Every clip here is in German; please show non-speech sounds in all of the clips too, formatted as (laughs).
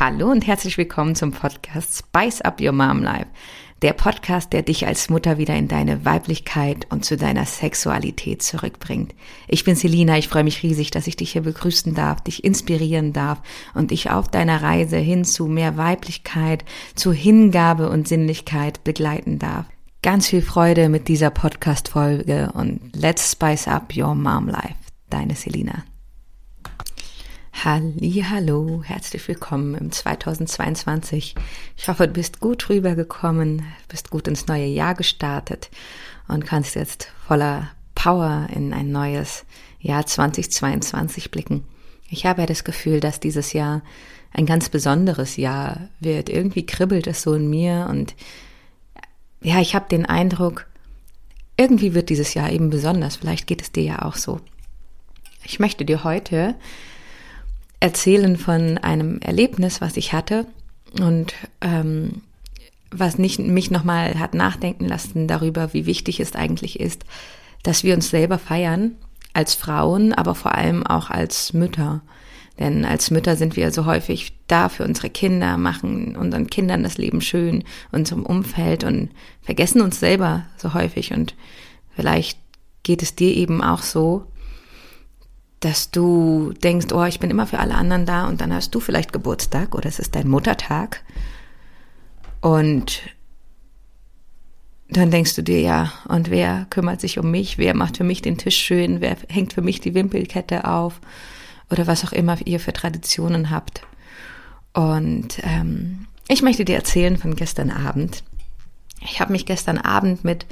Hallo und herzlich willkommen zum Podcast Spice Up Your Mom Life. Der Podcast, der dich als Mutter wieder in deine Weiblichkeit und zu deiner Sexualität zurückbringt. Ich bin Selina, ich freue mich riesig, dass ich dich hier begrüßen darf, dich inspirieren darf und dich auf deiner Reise hin zu mehr Weiblichkeit, zu Hingabe und Sinnlichkeit begleiten darf. Ganz viel Freude mit dieser Podcast-Folge und let's spice up your mom life. Deine Selina. Hallo, herzlich willkommen im 2022. Ich hoffe, du bist gut rübergekommen, bist gut ins neue Jahr gestartet und kannst jetzt voller Power in ein neues Jahr 2022 blicken. Ich habe ja das Gefühl, dass dieses Jahr ein ganz besonderes Jahr wird. Irgendwie kribbelt es so in mir und ja, ich habe den Eindruck, irgendwie wird dieses Jahr eben besonders. Vielleicht geht es dir ja auch so. Ich möchte dir heute erzählen von einem Erlebnis, was ich hatte und ähm, was nicht, mich nochmal hat nachdenken lassen darüber, wie wichtig es eigentlich ist, dass wir uns selber feiern als Frauen, aber vor allem auch als Mütter. Denn als Mütter sind wir so häufig da für unsere Kinder, machen unseren Kindern das Leben schön, unserem Umfeld und vergessen uns selber so häufig. Und vielleicht geht es dir eben auch so, dass du denkst, oh, ich bin immer für alle anderen da und dann hast du vielleicht Geburtstag oder es ist dein Muttertag und dann denkst du dir, ja, und wer kümmert sich um mich? Wer macht für mich den Tisch schön? Wer hängt für mich die Wimpelkette auf? Oder was auch immer ihr für Traditionen habt. Und ähm, ich möchte dir erzählen von gestern Abend. Ich habe mich gestern Abend mit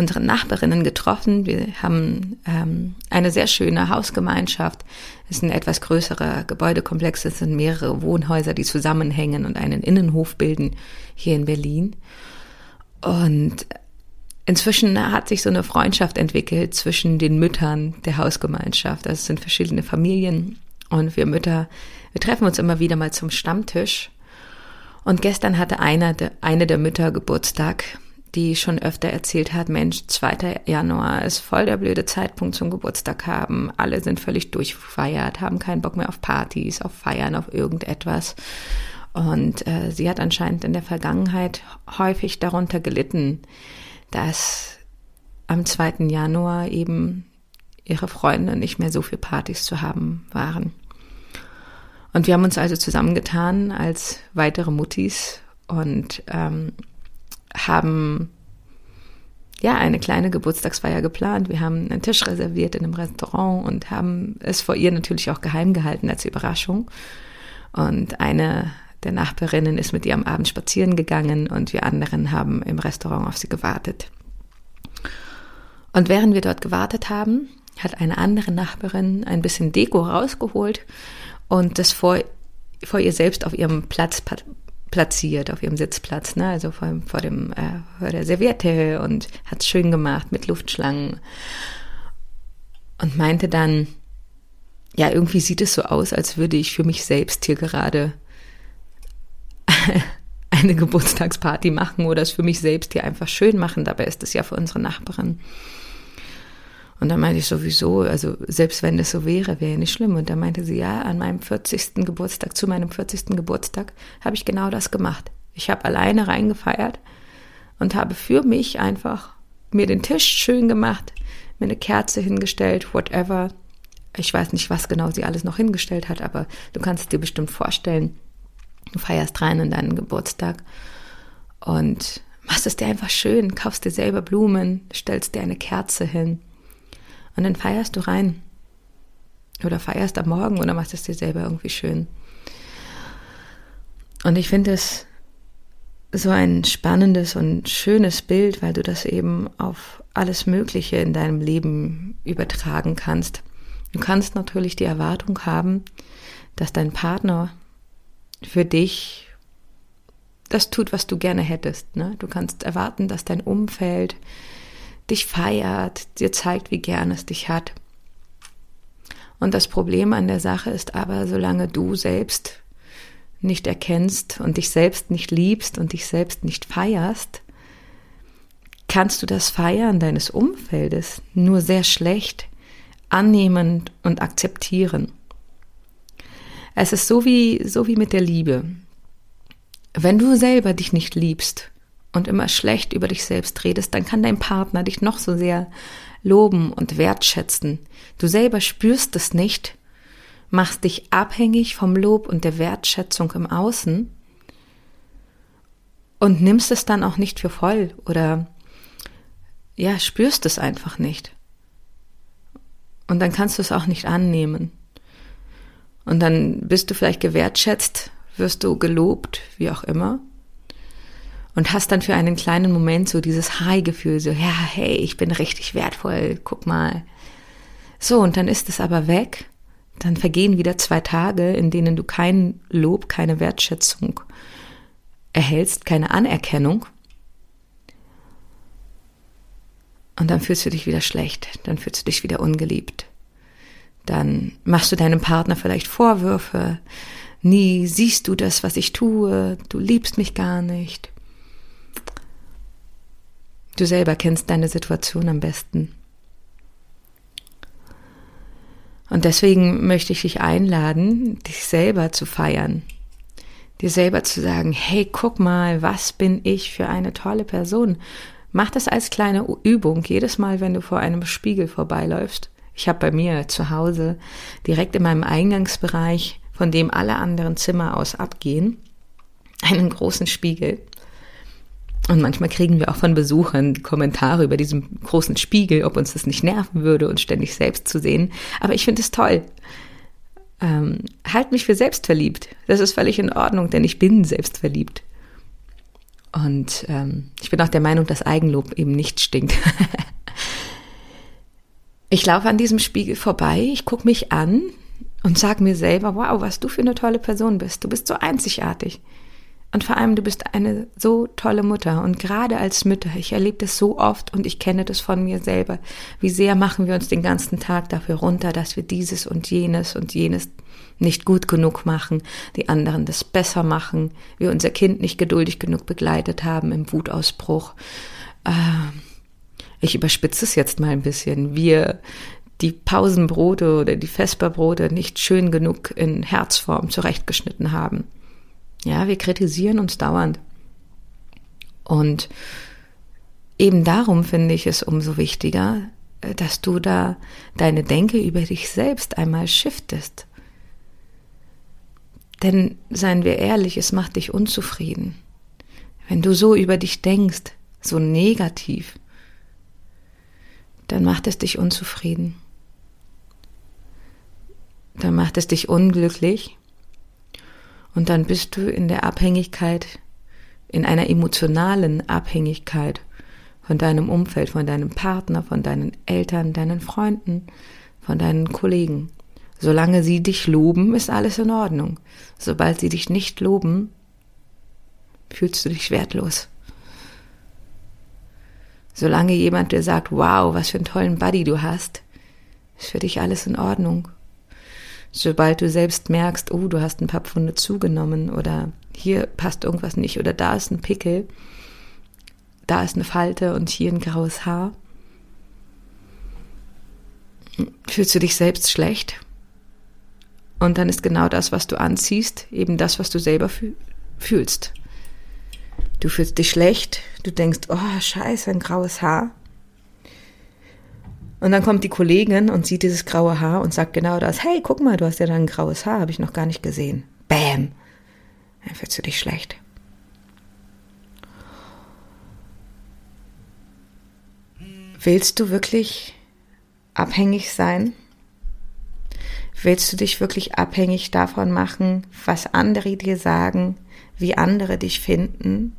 unseren Nachbarinnen getroffen. Wir haben ähm, eine sehr schöne Hausgemeinschaft. Es ist ein etwas größerer Gebäudekomplex. Es sind mehrere Wohnhäuser, die zusammenhängen und einen Innenhof bilden hier in Berlin. Und inzwischen hat sich so eine Freundschaft entwickelt zwischen den Müttern der Hausgemeinschaft. Also es sind verschiedene Familien und wir Mütter, wir treffen uns immer wieder mal zum Stammtisch und gestern hatte einer, eine der Mütter Geburtstag, die schon öfter erzählt hat, Mensch, 2. Januar ist voll der blöde Zeitpunkt zum Geburtstag haben. Alle sind völlig durchfeiert, haben keinen Bock mehr auf Partys, auf Feiern, auf irgendetwas. Und äh, sie hat anscheinend in der Vergangenheit häufig darunter gelitten, dass am 2. Januar eben ihre Freunde nicht mehr so viel Partys zu haben waren. Und wir haben uns also zusammengetan als weitere Muttis und ähm, haben ja eine kleine Geburtstagsfeier geplant. Wir haben einen Tisch reserviert in einem Restaurant und haben es vor ihr natürlich auch geheim gehalten als Überraschung. Und eine der Nachbarinnen ist mit ihr am Abend spazieren gegangen und wir anderen haben im Restaurant auf sie gewartet. Und während wir dort gewartet haben, hat eine andere Nachbarin ein bisschen Deko rausgeholt und das vor, vor ihr selbst auf ihrem Platz platziert, auf ihrem Sitzplatz, ne? also vor, vor, dem, äh, vor der Serviette und hat es schön gemacht mit Luftschlangen und meinte dann, ja, irgendwie sieht es so aus, als würde ich für mich selbst hier gerade (laughs) eine Geburtstagsparty machen oder es für mich selbst hier einfach schön machen. Dabei ist es ja für unsere Nachbarin. Und dann meinte ich sowieso, also selbst wenn das so wäre, wäre ja nicht schlimm. Und dann meinte sie, ja, an meinem 40. Geburtstag, zu meinem 40. Geburtstag, habe ich genau das gemacht. Ich habe alleine reingefeiert und habe für mich einfach mir den Tisch schön gemacht, mir eine Kerze hingestellt, whatever. Ich weiß nicht, was genau sie alles noch hingestellt hat, aber du kannst dir bestimmt vorstellen. Du feierst rein in deinen Geburtstag und machst es dir einfach schön, kaufst dir selber Blumen, stellst dir eine Kerze hin und dann feierst du rein. Oder feierst am Morgen oder machst es dir selber irgendwie schön. Und ich finde es so ein spannendes und schönes Bild, weil du das eben auf alles Mögliche in deinem Leben übertragen kannst. Du kannst natürlich die Erwartung haben, dass dein Partner für dich das tut, was du gerne hättest. Ne? Du kannst erwarten, dass dein Umfeld dich feiert, dir zeigt, wie gern es dich hat. Und das Problem an der Sache ist aber, solange du selbst nicht erkennst und dich selbst nicht liebst und dich selbst nicht feierst, kannst du das Feiern deines Umfeldes nur sehr schlecht annehmen und akzeptieren. Es ist so wie, so wie mit der Liebe. Wenn du selber dich nicht liebst und immer schlecht über dich selbst redest, dann kann dein Partner dich noch so sehr loben und wertschätzen. Du selber spürst es nicht, machst dich abhängig vom Lob und der Wertschätzung im Außen und nimmst es dann auch nicht für voll oder ja, spürst es einfach nicht. Und dann kannst du es auch nicht annehmen. Und dann bist du vielleicht gewertschätzt, wirst du gelobt, wie auch immer. Und hast dann für einen kleinen Moment so dieses High-Gefühl, so, ja, hey, ich bin richtig wertvoll, guck mal. So, und dann ist es aber weg. Dann vergehen wieder zwei Tage, in denen du kein Lob, keine Wertschätzung erhältst, keine Anerkennung. Und dann fühlst du dich wieder schlecht, dann fühlst du dich wieder ungeliebt. Dann machst du deinem Partner vielleicht Vorwürfe. Nie siehst du das, was ich tue. Du liebst mich gar nicht. Du selber kennst deine Situation am besten. Und deswegen möchte ich dich einladen, dich selber zu feiern. Dir selber zu sagen, hey, guck mal, was bin ich für eine tolle Person. Mach das als kleine Übung jedes Mal, wenn du vor einem Spiegel vorbeiläufst. Ich habe bei mir zu Hause direkt in meinem Eingangsbereich, von dem alle anderen Zimmer aus abgehen, einen großen Spiegel. Und manchmal kriegen wir auch von Besuchern Kommentare über diesen großen Spiegel, ob uns das nicht nerven würde, uns ständig selbst zu sehen. Aber ich finde es toll. Ähm, halt mich für selbstverliebt. Das ist völlig in Ordnung, denn ich bin selbstverliebt. Und ähm, ich bin auch der Meinung, dass Eigenlob eben nicht stinkt. (laughs) ich laufe an diesem Spiegel vorbei, ich gucke mich an und sage mir selber, wow, was du für eine tolle Person bist. Du bist so einzigartig. Und vor allem, du bist eine so tolle Mutter. Und gerade als Mütter, ich erlebe das so oft und ich kenne das von mir selber. Wie sehr machen wir uns den ganzen Tag dafür runter, dass wir dieses und jenes und jenes nicht gut genug machen, die anderen das besser machen, wir unser Kind nicht geduldig genug begleitet haben im Wutausbruch. Äh, ich überspitze es jetzt mal ein bisschen. Wir die Pausenbrote oder die Vesperbrote nicht schön genug in Herzform zurechtgeschnitten haben. Ja, wir kritisieren uns dauernd. Und eben darum finde ich es umso wichtiger, dass du da deine Denke über dich selbst einmal shiftest. Denn seien wir ehrlich, es macht dich unzufrieden. Wenn du so über dich denkst, so negativ, dann macht es dich unzufrieden. Dann macht es dich unglücklich und dann bist du in der Abhängigkeit, in einer emotionalen Abhängigkeit von deinem Umfeld, von deinem Partner, von deinen Eltern, deinen Freunden, von deinen Kollegen. Solange sie dich loben, ist alles in Ordnung. Sobald sie dich nicht loben, fühlst du dich wertlos. Solange jemand dir sagt, wow, was für einen tollen Buddy du hast, ist für dich alles in Ordnung. Sobald du selbst merkst, oh, du hast ein paar Pfunde zugenommen oder hier passt irgendwas nicht oder da ist ein Pickel, da ist eine Falte und hier ein graues Haar, fühlst du dich selbst schlecht und dann ist genau das, was du anziehst, eben das, was du selber fühlst. Du fühlst dich schlecht, du denkst, oh, scheiße, ein graues Haar. Und dann kommt die Kollegin und sieht dieses graue Haar und sagt genau das, hey, guck mal, du hast ja da ein graues Haar, habe ich noch gar nicht gesehen. Bam. Dann fühlst du dich schlecht. Willst du wirklich abhängig sein Willst du dich wirklich abhängig davon machen, was andere dir sagen, wie andere dich finden,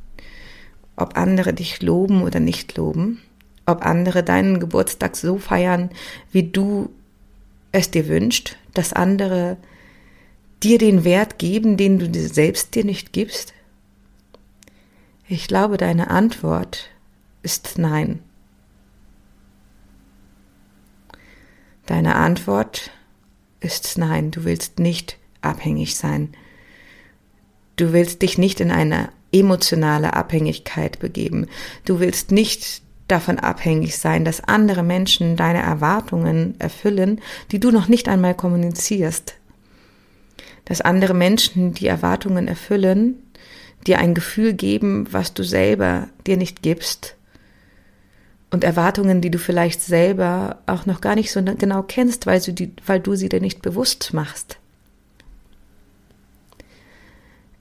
ob andere dich loben oder nicht loben, ob andere deinen Geburtstag so feiern, wie du es dir wünschst, dass andere dir den Wert geben, den du dir selbst dir nicht gibst? Ich glaube, deine Antwort ist nein. Deine Antwort ist nein, du willst nicht abhängig sein. Du willst dich nicht in eine emotionale Abhängigkeit begeben. Du willst nicht davon abhängig sein, dass andere Menschen deine Erwartungen erfüllen, die du noch nicht einmal kommunizierst. Dass andere Menschen die Erwartungen erfüllen, dir ein Gefühl geben, was du selber dir nicht gibst und Erwartungen, die du vielleicht selber auch noch gar nicht so genau kennst, weil du, die, weil du sie dir nicht bewusst machst.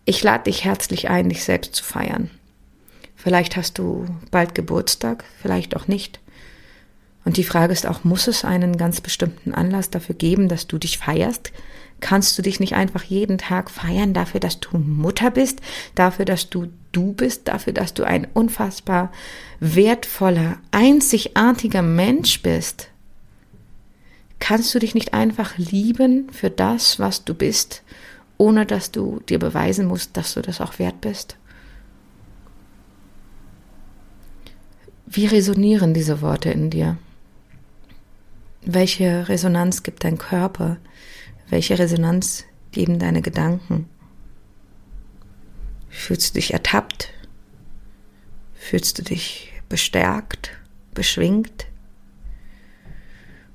Ich lade dich herzlich ein, dich selbst zu feiern. Vielleicht hast du bald Geburtstag, vielleicht auch nicht. Und die Frage ist auch, muss es einen ganz bestimmten Anlass dafür geben, dass du dich feierst? Kannst du dich nicht einfach jeden Tag feiern dafür, dass du Mutter bist, dafür, dass du du bist, dafür, dass du ein unfassbar wertvoller, einzigartiger Mensch bist? Kannst du dich nicht einfach lieben für das, was du bist, ohne dass du dir beweisen musst, dass du das auch wert bist? Wie resonieren diese Worte in dir? Welche Resonanz gibt dein Körper? Welche Resonanz geben deine Gedanken? Fühlst du dich ertappt? Fühlst du dich bestärkt, beschwingt?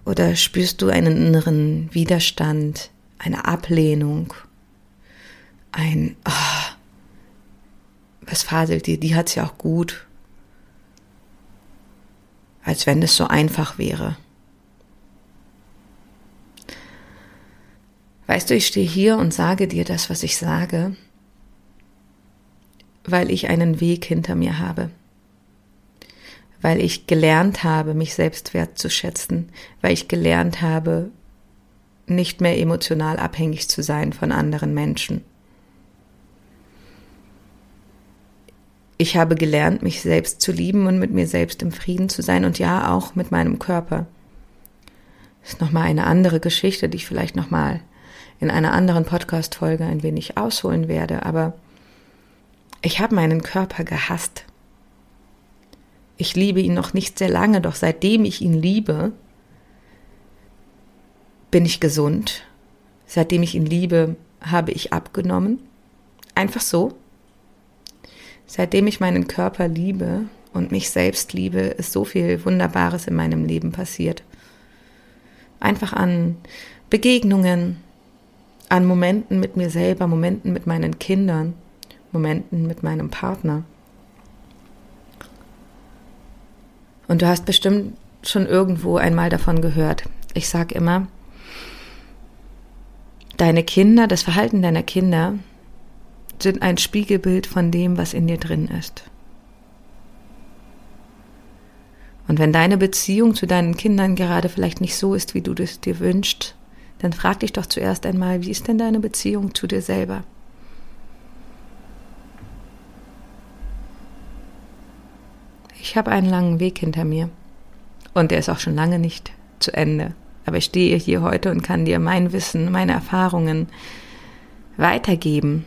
Oder spürst du einen inneren Widerstand, eine Ablehnung, ein, oh, was faselt dir, die hat's ja auch gut, als wenn es so einfach wäre. Weißt du, ich stehe hier und sage dir das, was ich sage, weil ich einen Weg hinter mir habe, weil ich gelernt habe, mich selbst wertzuschätzen, weil ich gelernt habe, nicht mehr emotional abhängig zu sein von anderen Menschen. Ich habe gelernt, mich selbst zu lieben und mit mir selbst im Frieden zu sein und ja auch mit meinem Körper. Das ist nochmal eine andere Geschichte, die ich vielleicht nochmal in einer anderen Podcast-Folge ein wenig ausholen werde, aber ich habe meinen Körper gehasst. Ich liebe ihn noch nicht sehr lange, doch seitdem ich ihn liebe, bin ich gesund. Seitdem ich ihn liebe, habe ich abgenommen. Einfach so. Seitdem ich meinen Körper liebe und mich selbst liebe, ist so viel Wunderbares in meinem Leben passiert. Einfach an Begegnungen, an Momenten mit mir selber, Momenten mit meinen Kindern, Momenten mit meinem Partner. Und du hast bestimmt schon irgendwo einmal davon gehört. Ich sage immer, deine Kinder, das Verhalten deiner Kinder sind ein Spiegelbild von dem, was in dir drin ist. Und wenn deine Beziehung zu deinen Kindern gerade vielleicht nicht so ist, wie du es dir wünschst, dann frag dich doch zuerst einmal, wie ist denn deine Beziehung zu dir selber? Ich habe einen langen Weg hinter mir und der ist auch schon lange nicht zu Ende. Aber ich stehe hier heute und kann dir mein Wissen, meine Erfahrungen weitergeben,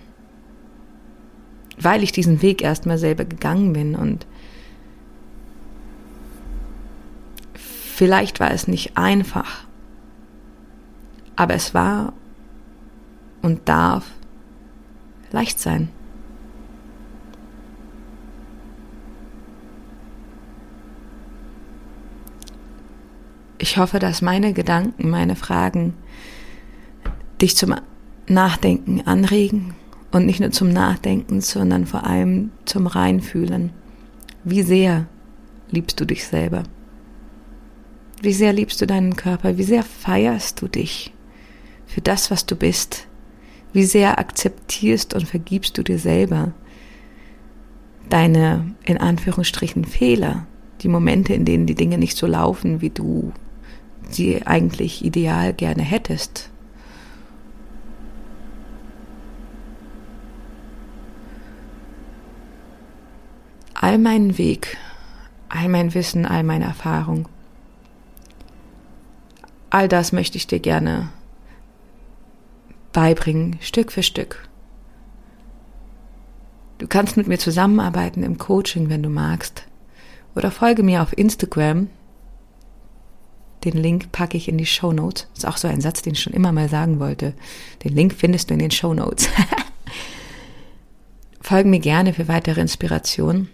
weil ich diesen Weg erstmal selber gegangen bin und vielleicht war es nicht einfach, aber es war und darf leicht sein. Ich hoffe, dass meine Gedanken, meine Fragen dich zum Nachdenken anregen und nicht nur zum Nachdenken, sondern vor allem zum Reinfühlen. Wie sehr liebst du dich selber? Wie sehr liebst du deinen Körper? Wie sehr feierst du dich? für das, was du bist? Wie sehr akzeptierst und vergibst du dir selber deine, in Anführungsstrichen, Fehler, die Momente, in denen die Dinge nicht so laufen, wie du sie eigentlich ideal gerne hättest? All meinen Weg, all mein Wissen, all meine Erfahrung, all das möchte ich dir gerne beibringen, Stück für Stück. Du kannst mit mir zusammenarbeiten im Coaching, wenn du magst. Oder folge mir auf Instagram. Den Link packe ich in die Show Notes. Ist auch so ein Satz, den ich schon immer mal sagen wollte. Den Link findest du in den Show Notes. (laughs) Folge mir gerne für weitere Inspirationen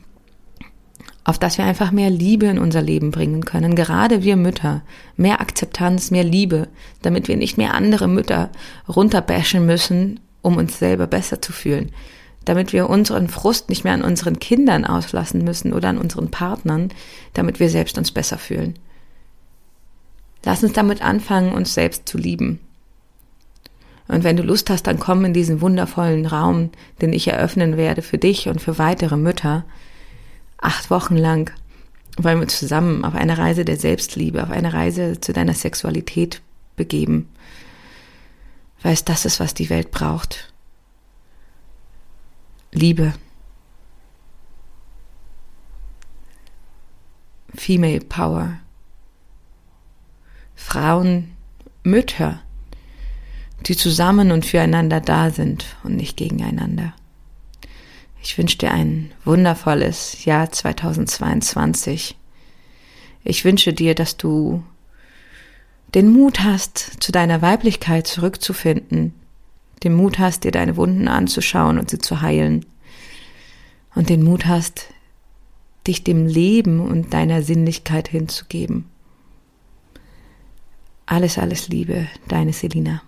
auf dass wir einfach mehr Liebe in unser Leben bringen können, gerade wir Mütter, mehr Akzeptanz, mehr Liebe, damit wir nicht mehr andere Mütter runterbashen müssen, um uns selber besser zu fühlen, damit wir unseren Frust nicht mehr an unseren Kindern auslassen müssen oder an unseren Partnern, damit wir selbst uns besser fühlen. Lass uns damit anfangen, uns selbst zu lieben. Und wenn du Lust hast, dann komm in diesen wundervollen Raum, den ich eröffnen werde für dich und für weitere Mütter. Acht Wochen lang wollen wir zusammen auf eine Reise der Selbstliebe, auf eine Reise zu deiner Sexualität begeben. Weil es das ist, was die Welt braucht. Liebe. Female Power. Frauen, Mütter, die zusammen und füreinander da sind und nicht gegeneinander. Ich wünsche dir ein wundervolles Jahr 2022. Ich wünsche dir, dass du den Mut hast, zu deiner Weiblichkeit zurückzufinden, den Mut hast, dir deine Wunden anzuschauen und sie zu heilen und den Mut hast, dich dem Leben und deiner Sinnlichkeit hinzugeben. Alles, alles Liebe, deine Selina.